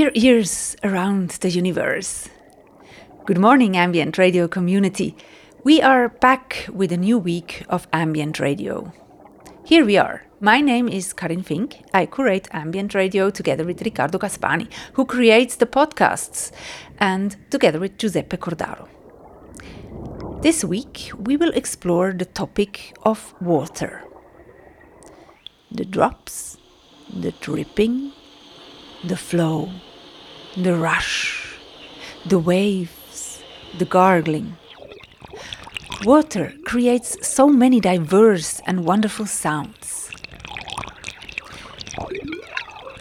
Dear ears around the universe. Good morning, ambient radio community. We are back with a new week of ambient radio. Here we are. My name is Karin Fink. I curate ambient radio together with Riccardo Gaspani, who creates the podcasts, and together with Giuseppe Cordaro. This week, we will explore the topic of water. The drops, the dripping, the flow, the rush, the waves, the gargling. Water creates so many diverse and wonderful sounds.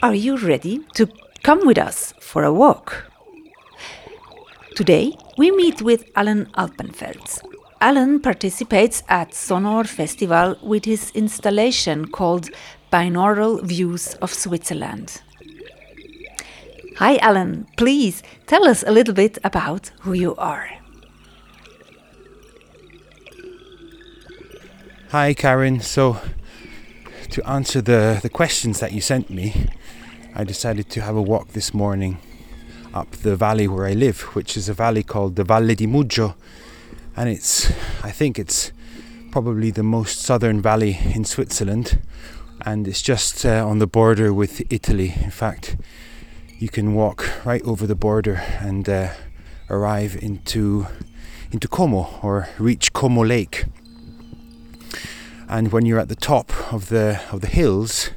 Are you ready to come with us for a walk? Today, we meet with Alan Alpenfeld. Alan participates at Sonohr Festival with his installation called Binaural Views of Switzerland. Hi, Alan. Please tell us a little bit about who you are. Hi, Karen. So, to answer the, the questions that you sent me, I decided to have a walk this morning up the valley where I live, which is a valley called the Valle di Muggio. And it's, I think it's probably the most southern valley in Switzerland. And it's just uh, on the border with Italy. In fact, you can walk right over the border and uh, arrive into into Como or reach Como Lake. And when you're at the top of the of the hills,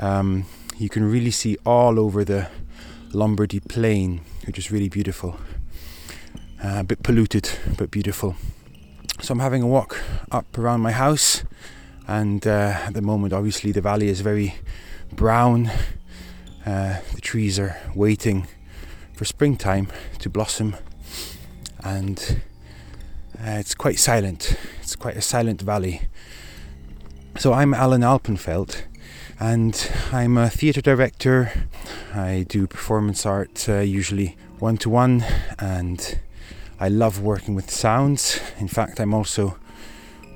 um, you can really see all over the Lombardy plain, which is really beautiful. Uh, a bit polluted, but beautiful. So I'm having a walk up around my house, and uh, at the moment, obviously, the valley is very brown uh, the trees are waiting for springtime to blossom, and uh, it's quite silent. It's quite a silent valley. So I'm Alan Alpenfeld, and I'm a theatre director. I do performance art, uh, usually one to one, and I love working with sounds. In fact, I'm also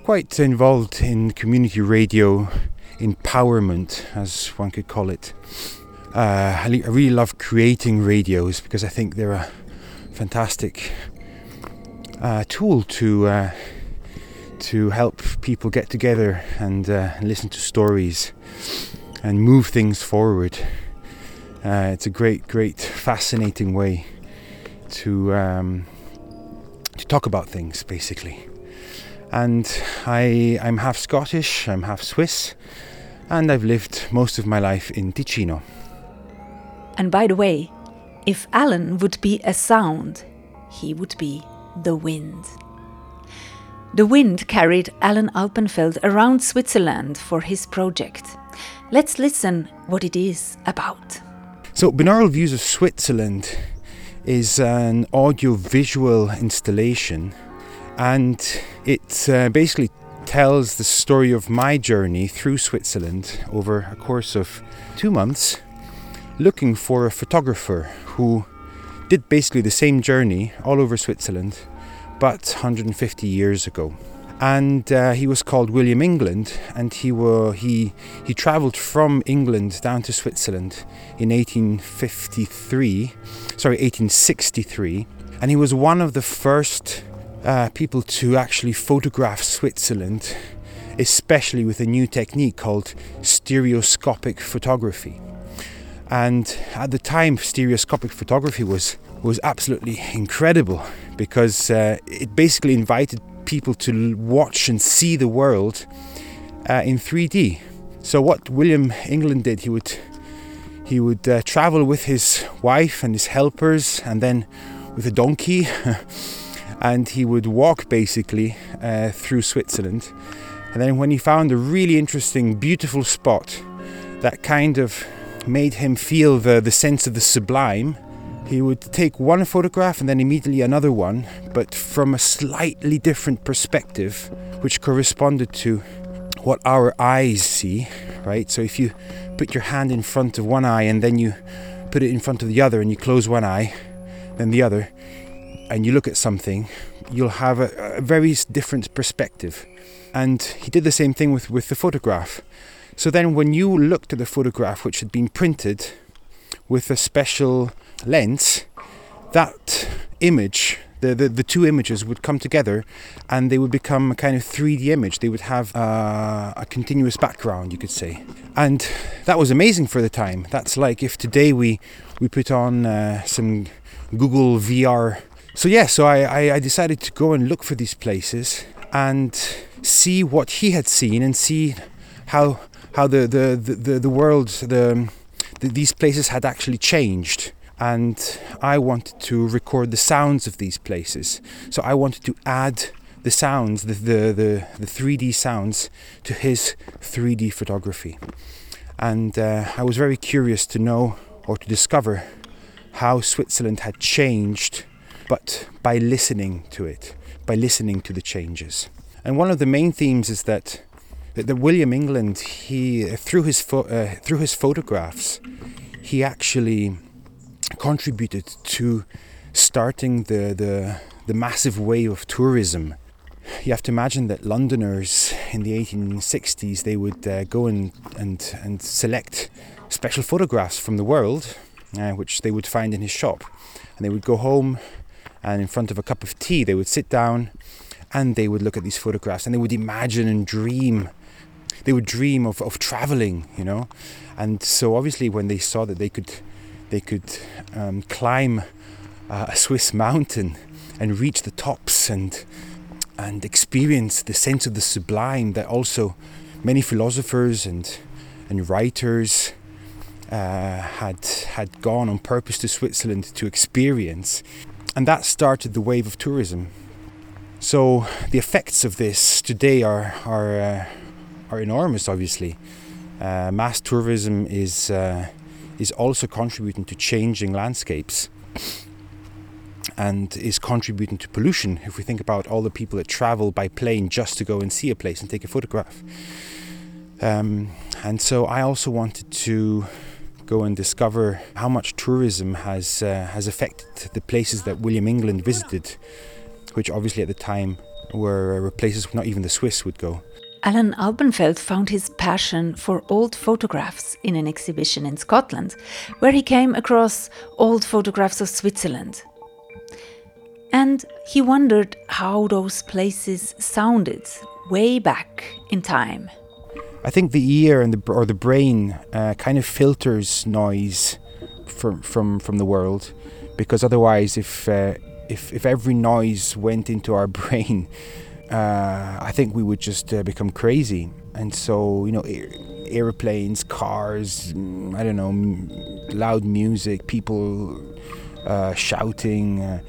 quite involved in community radio empowerment, as one could call it. Uh, I, really love creating radios because I think they're a fantastic uh, tool to uh, to help people get together and uh, listen to stories and move things forward. Uh, it's a great, great, fascinating way to um, to talk about things, basically. And I, I'm half Scottish, I'm half Swiss, and I've lived most of my life in Ticino. And by the way, if Alan would be a sound, he would be the wind. The wind carried Alan Alpenfeld around Switzerland for his project. Let's listen what it is about. So, Binaural Views of Switzerland is an audio visual installation and it uh, basically tells the story of my journey through Switzerland over a course of two months looking for a photographer who did basically the same journey all over Switzerland, but 150 years ago. And uh, he was called William England, and he were, he he travelled from England down to Switzerland in 1853, sorry 1863, and he was one of the first uh, people to actually photograph Switzerland, especially with a new technique called stereoscopic photography. And at the time, stereoscopic photography was was absolutely incredible because uh, it basically invited people to watch and see the world uh, in 3D. So what William England did, he would he would uh, travel with his wife and his helpers, and then with a donkey, and he would walk basically uh, through Switzerland. And then when he found a really interesting, beautiful spot, that kind of made him feel the, the sense of the sublime. He would take one photograph and then immediately another one, but from a slightly different perspective, which corresponded to what our eyes see, right? So if you put your hand in front of one eye and then you put it in front of the other and you close one eye, then the other, and you look at something, you'll have a, a very different perspective. And he did the same thing with, with the photograph. So then, when you looked at the photograph which had been printed, with a special lens, that image, the, the, the two images would come together and they would become a kind of 3D image. They would have uh, a continuous background, you could say. And that was amazing for the time. That's like if today we, we put on uh, some Google VR. So, yeah, so I, I, I decided to go and look for these places and see what he had seen and see how how the the the, the world the, the these places had actually changed and I wanted to record the sounds of these places. So I wanted to add the sounds, the, the, the, the 3D sounds, to his 3D photography. And uh, I was very curious to know or to discover how Switzerland had changed, but by listening to it, by listening to the changes. And one of the main themes is that that William England, he through his fo- uh, through his photographs, he actually contributed to starting the, the, the massive wave of tourism. You have to imagine that Londoners in the 1860s they would uh, go and, and, and select special photographs from the world, uh, which they would find in his shop, and they would go home and in front of a cup of tea they would sit down and they would look at these photographs and they would imagine and dream they would dream of, of traveling you know and so obviously when they saw that they could they could um, climb uh, a Swiss mountain and reach the tops and and experience the sense of the sublime that also many philosophers and and writers uh, had had gone on purpose to Switzerland to experience, and that started the wave of tourism. So the effects of this today are are uh, are enormous. Obviously, uh, mass tourism is uh, is also contributing to changing landscapes and is contributing to pollution if we think about all the people that travel by plane just to go and see a place and take a photograph. Um, and so I also wanted to go and discover how much tourism has uh, has affected the places that William England visited, which obviously at the time were, were places not even the Swiss would go. Alan Alpenfeld found his passion for old photographs in an exhibition in Scotland, where he came across old photographs of Switzerland. And he wondered how those places sounded way back in time. I think the ear and the or the brain uh, kind of filters noise from from from the world, because otherwise, if uh, if if every noise went into our brain, uh, I think we would just uh, become crazy. And so, you know, airplanes, cars, mm, I don't know, loud music, people uh, shouting, uh,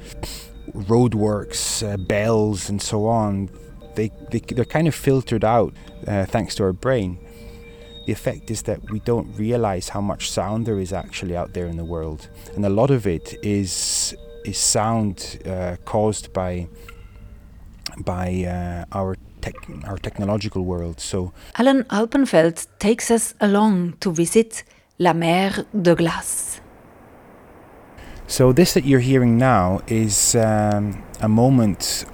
roadworks, uh, bells, and so on. They, they they're kind of filtered out uh, thanks to our brain. The effect is that we don't realize how much sound there is actually out there in the world, and a lot of it is is sound caused by by uh, our tech, our technological world. So Alan Alpenfeld takes us along to visit La Mer de Glace. So this that you're hearing now is um, a moment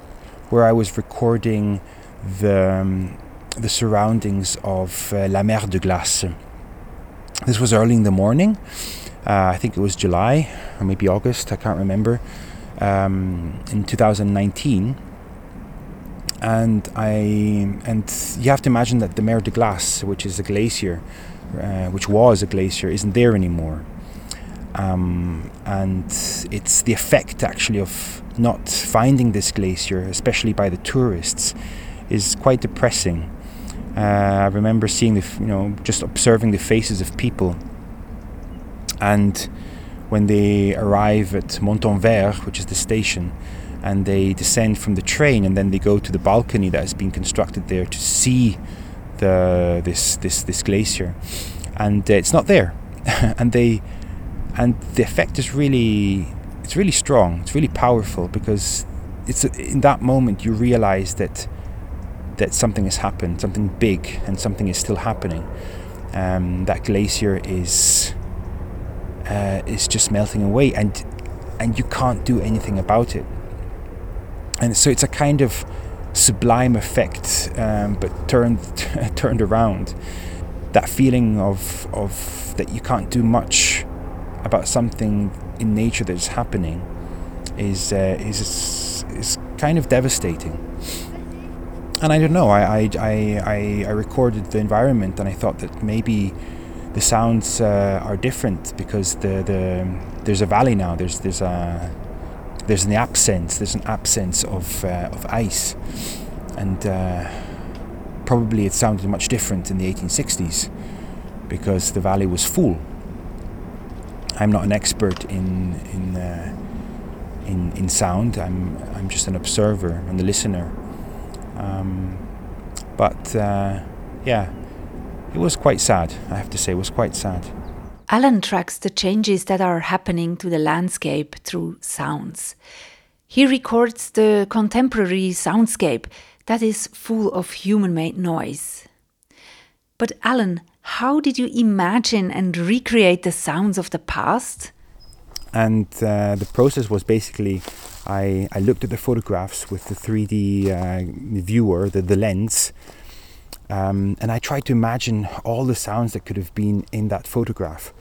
where I was recording the um, the surroundings of uh, La Mer de Glace. This was early in the morning. Uh, I think it was July or maybe August. I can't remember. Um, in 2019 and I and you have to imagine that the Mer de Glace, which is a glacier, uh, which was a glacier, isn't there anymore. Um, and it's the effect actually of not finding this glacier, especially by the tourists, is quite depressing. Uh, I remember seeing the, you know, just observing the faces of people, and when they arrive at Montanvert, which is the station, and they descend from the train and then they go to the balcony that has been constructed there to see the this this this glacier. And uh, it's not there. And they and the effect is really it's really strong. It's really powerful because it's in that moment you realize that that something has happened something big and something is still happening. Um, that glacier is uh, is just melting away and and you can't do anything about it and so it's a kind of sublime effect, um, but turned turned around. That feeling of of that you can't do much about something in nature that is happening is uh, is is kind of devastating. And I don't know. I, I, I, I recorded the environment, and I thought that maybe the sounds uh, are different because the, the there's a valley now. There's there's a there's an absence. There's an absence of uh, of ice, and uh, probably it sounded much different in the 1860s because the valley was full. I'm not an expert in in uh, in, in sound. I'm I'm just an observer and a listener. Um, but uh, yeah, it was quite sad. I have to say, it was quite sad. Alan tracks the changes that are happening to the landscape through sounds. He records the contemporary soundscape that is full of human made noise. But, Alan, how did you imagine and recreate the sounds of the past? And uh, the process was basically I, I looked at the photographs with the 3D uh, viewer, the, the lens, um, and I tried to imagine all the sounds that could have been in that photograph.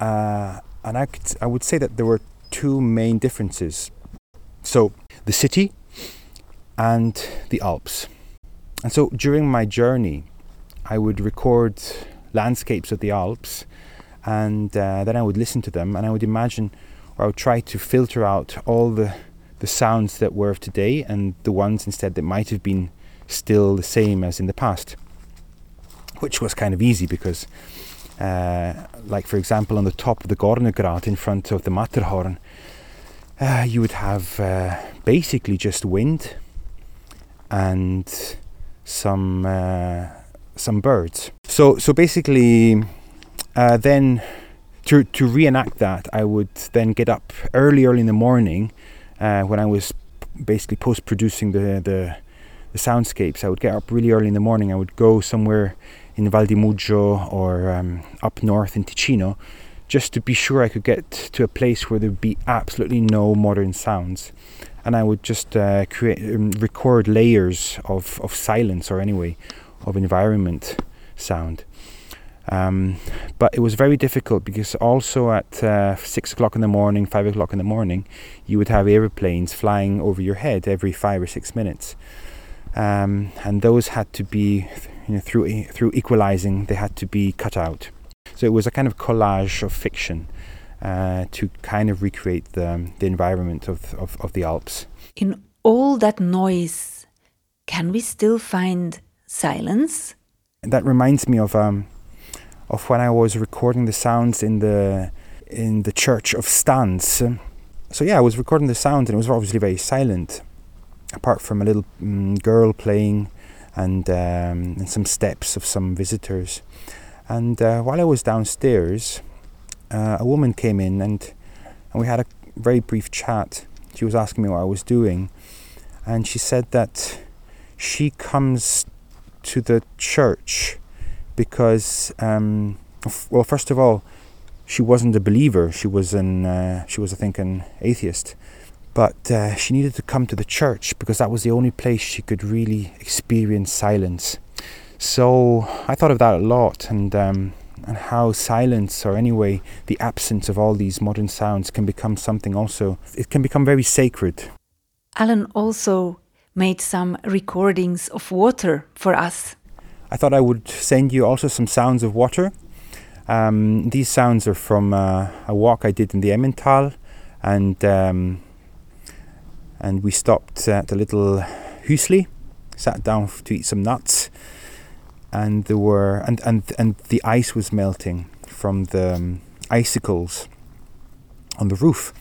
Uh, and I, could, I would say that there were two main differences. So, the city and the Alps. And so, during my journey, I would record landscapes of the Alps and uh, then I would listen to them and I would imagine or I would try to filter out all the the sounds that were of today and the ones instead that might have been still the same as in the past which was kind of easy because uh, like for example on the top of the Gornergrat in front of the Matterhorn uh, you would have uh, basically just wind and some uh, some birds. So so basically uh, then to to reenact that, I would then get up early, early in the morning uh, when I was basically post producing the, the the soundscapes. I would get up really early in the morning. I would go somewhere in Val di Muggio or um, up north in Ticino, just to be sure I could get to a place where there'd be absolutely no modern sounds, and I would just uh, create um, record layers of of silence or anyway of environment sound. Um, but it was very difficult because also at uh, six o'clock in the morning, five o'clock in the morning, you would have aeroplanes flying over your head every five or six minutes, um, and those had to be, you know, through through equalizing, they had to be cut out. So it was a kind of collage of fiction uh, to kind of recreate the the environment of, of, of the Alps. In all that noise, can we still find silence? That reminds me of. Um, of when I was recording the sounds in the in the church of Stans. So yeah, I was recording the sounds and it was obviously very silent, apart from a little um, girl playing and um, and some steps of some visitors. And uh, while I was downstairs, uh, a woman came in and and we had a very brief chat. She was asking me what I was doing, and she said that she comes to the church because, um, f- well, first of all, she wasn't a believer. She was an uh, she was, I think, an atheist. But uh, she needed to come to the church because that was the only place she could really experience silence. So I thought of that a lot, and um, and how silence, or anyway, the absence of all these modern sounds, can become something also. It can become very sacred. Alan also made some recordings of water for us. I thought I would send you also some sounds of water. Um, these sounds are from uh, a walk I did in the Emmental, and um, and we stopped at a little Hüsli, sat down to eat some nuts, and there were and and and the ice was melting from the um, icicles on the roof,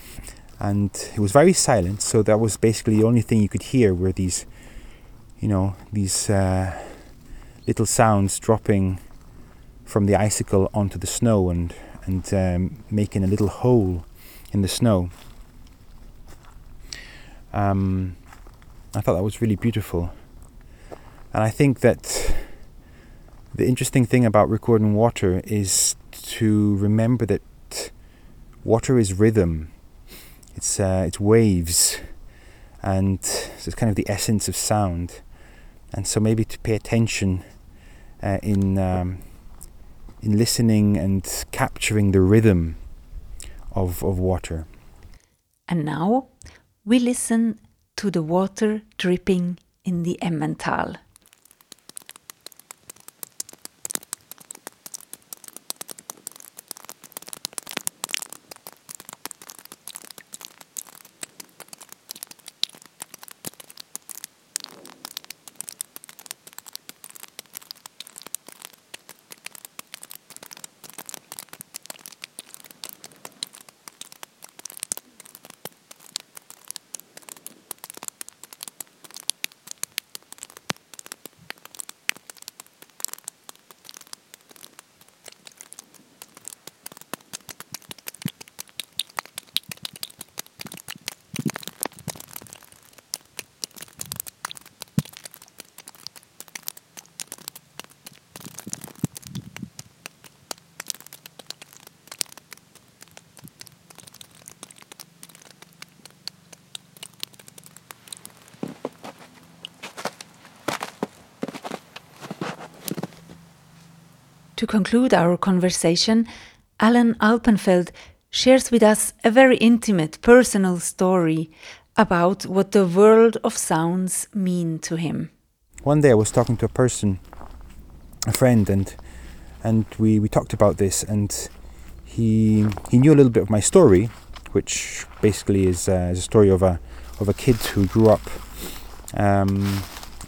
and it was very silent. So that was basically the only thing you could hear were these, you know, these. Uh, little sounds dropping from the icicle onto the snow and and um, making a little hole in the snow. Um, I thought that was really beautiful, and I think that the interesting thing about recording water is to remember that water is rhythm. It's uh, it's waves, and it's kind of the essence of sound. And so maybe to pay attention uh, in um, in listening and capturing the rhythm of, of water. And now we listen to the water dripping in the Emmental. To conclude our conversation, Alan Alpenfeld shares with us a very intimate, personal story about what the world of sounds mean to him. One day I was talking to a person, a friend, and and we, we talked about this, and he he knew a little bit of my story, which basically is, uh, is a story of a of a kid who grew up um,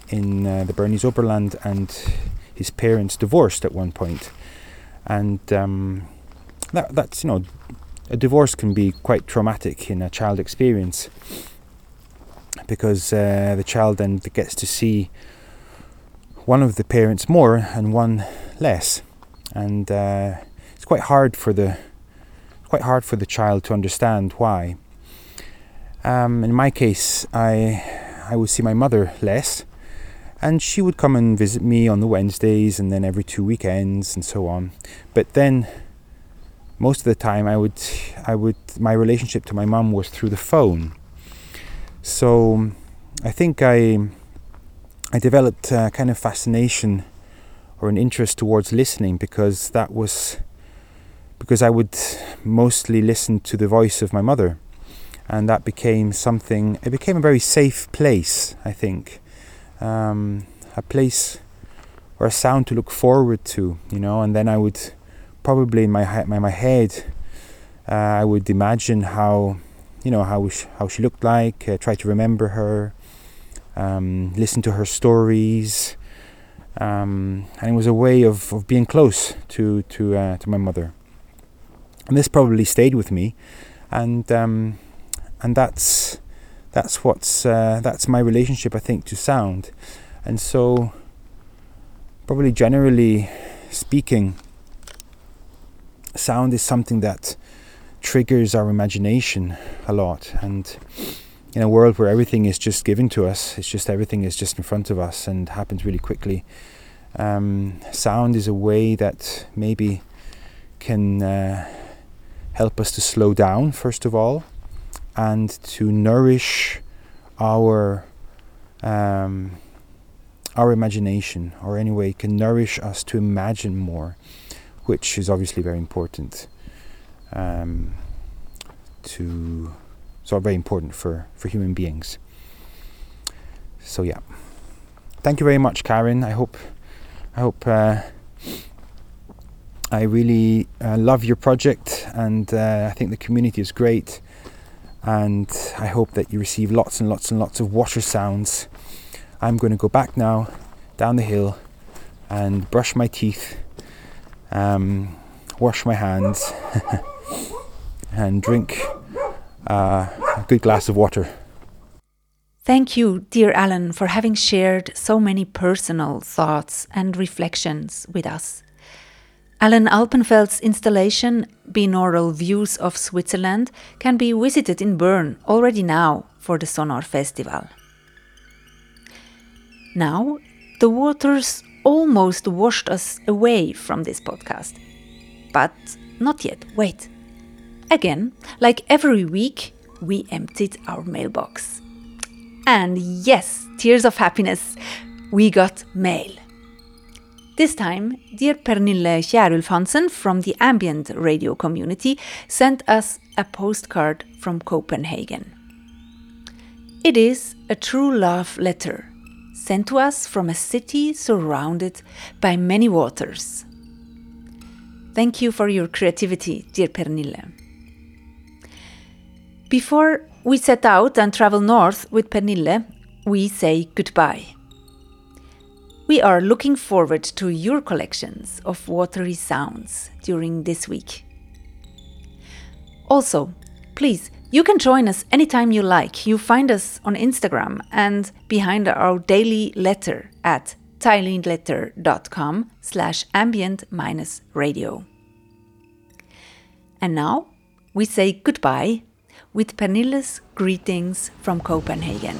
in uh, the Bernese Oberland and his parents divorced at one point, and um, that that's you know a divorce can be quite traumatic in a child experience because uh, the child then gets to see one of the parents more and one less, and uh, it's quite hard for the quite hard for the child to understand why. Um, in my case, I I would see my mother less, and she would come and visit me on the Wednesdays and then every two weekends and so on. But then most of the time I would I would my relationship to my mum was through the phone. So I think I I developed a kind of fascination or an interest towards listening because that was because I would mostly listen to the voice of my mother and that became something it became a very safe place I think um, a place or a sound to look forward to, you know. And then I would probably in my my, my head, uh, I would imagine how, you know, how she, how she looked like, uh, try to remember her, um, listen to her stories, um, and it was a way of, of being close to to uh, to my mother. And this probably stayed with me, and um, and that's that's what's uh, that's my relationship I think to sound. And so probably generally speaking sound is something that triggers our imagination a lot. And in a world where everything is just given to us it's just everything is just in front of us and happens really quickly um, sound is a way that maybe can uh, help us to slow down first of all and to nourish our um, our imagination, or anyway, can nourish us to imagine more, which is obviously very important. Um, to so very important for for human beings. So yeah, thank you very much, Karen. I hope I hope. Uh, I really uh, love your project, and uh, I think the community is great and I hope that you receive lots and lots and lots of water sounds. I'm going to go back now down the hill and brush my teeth, um, wash my hands, and drink uh, a good glass of water. Thank you, dear Alan, for having shared so many personal thoughts and reflections with us. Alan Alpenfeld's installation, Binaural Views of Switzerland, can be visited in Bern already now for the Sonohr Festival. Now, the waters almost washed us away from this podcast. But not yet, wait. Again, like every week, we emptied our mailbox. And yes, tears of happiness, we got mail. This time, dear Pernille Kjærulf from the ambient radio community sent us a postcard from Copenhagen. It is a true love letter sent to us from a city surrounded by many waters. Thank you for your creativity, dear Pernille. Before we set out and travel north with Pernille, we say goodbye. We are looking forward to your collections of watery sounds during this week. Also, please, you can join us anytime you like. You find us on Instagram and behind our daily letter at tinyletter.com slash ambient minus radio. And now we say goodbye with Pernille's greetings from Copenhagen.